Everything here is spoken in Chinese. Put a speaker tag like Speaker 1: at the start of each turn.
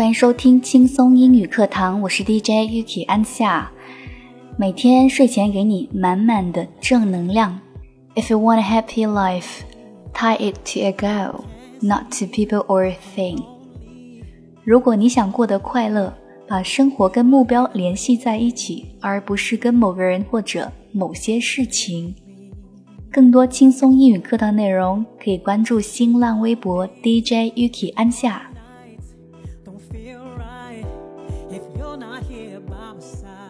Speaker 1: 欢迎收听轻松英语课堂，我是 DJ Yuki 安夏。每天睡前给你满满的正能量。If you want a happy life, tie it to a goal, not to people or thing。如果你想过得快乐，把生活跟目标联系在一起，而不是跟某个人或者某些事情。更多轻松英语课堂内容，可以关注新浪微博 DJ Yuki 安夏。feel right if you're not here by my side.